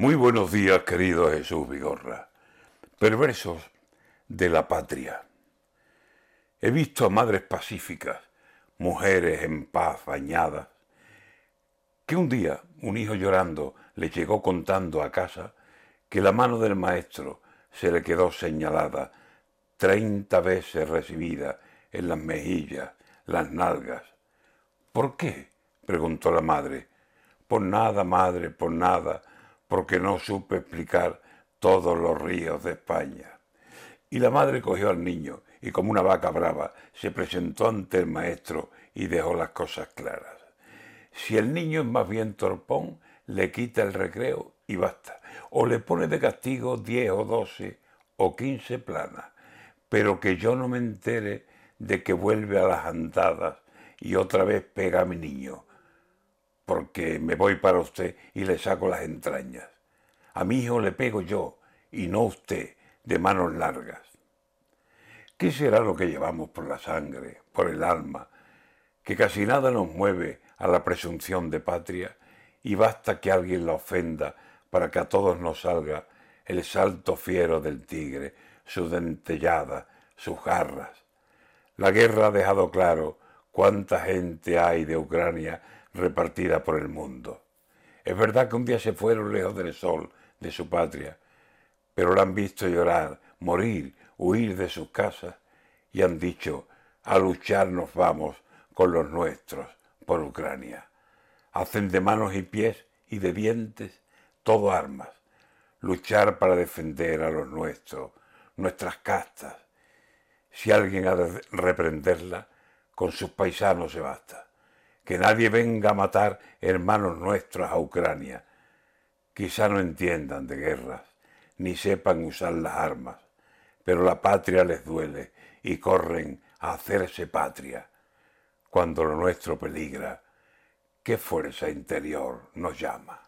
Muy buenos días, querido Jesús Vigorra. Perversos de la patria. He visto a madres pacíficas, mujeres en paz bañadas, que un día un hijo llorando le llegó contando a casa que la mano del maestro se le quedó señalada treinta veces recibida en las mejillas, las nalgas. ¿Por qué? preguntó la madre. Por nada, madre, por nada, porque no supe explicar todos los ríos de España. Y la madre cogió al niño y como una vaca brava se presentó ante el maestro y dejó las cosas claras. Si el niño es más bien torpón, le quita el recreo y basta. O le pone de castigo diez o doce o quince planas. Pero que yo no me entere de que vuelve a las andadas y otra vez pega a mi niño porque me voy para usted y le saco las entrañas. A mi hijo le pego yo y no usted de manos largas. ¿Qué será lo que llevamos por la sangre, por el alma, que casi nada nos mueve a la presunción de patria y basta que alguien la ofenda para que a todos nos salga el salto fiero del tigre, su dentellada, sus garras? La guerra ha dejado claro cuánta gente hay de Ucrania repartida por el mundo. Es verdad que un día se fueron lejos del sol, de su patria, pero la han visto llorar, morir, huir de sus casas y han dicho, a luchar nos vamos con los nuestros por Ucrania. Hacen de manos y pies y de dientes todo armas, luchar para defender a los nuestros, nuestras castas. Si alguien ha de reprenderla, con sus paisanos se basta que nadie venga a matar hermanos nuestros a Ucrania. Quizá no entiendan de guerras, ni sepan usar las armas, pero la patria les duele y corren a hacerse patria. Cuando lo nuestro peligra, ¿qué fuerza interior nos llama?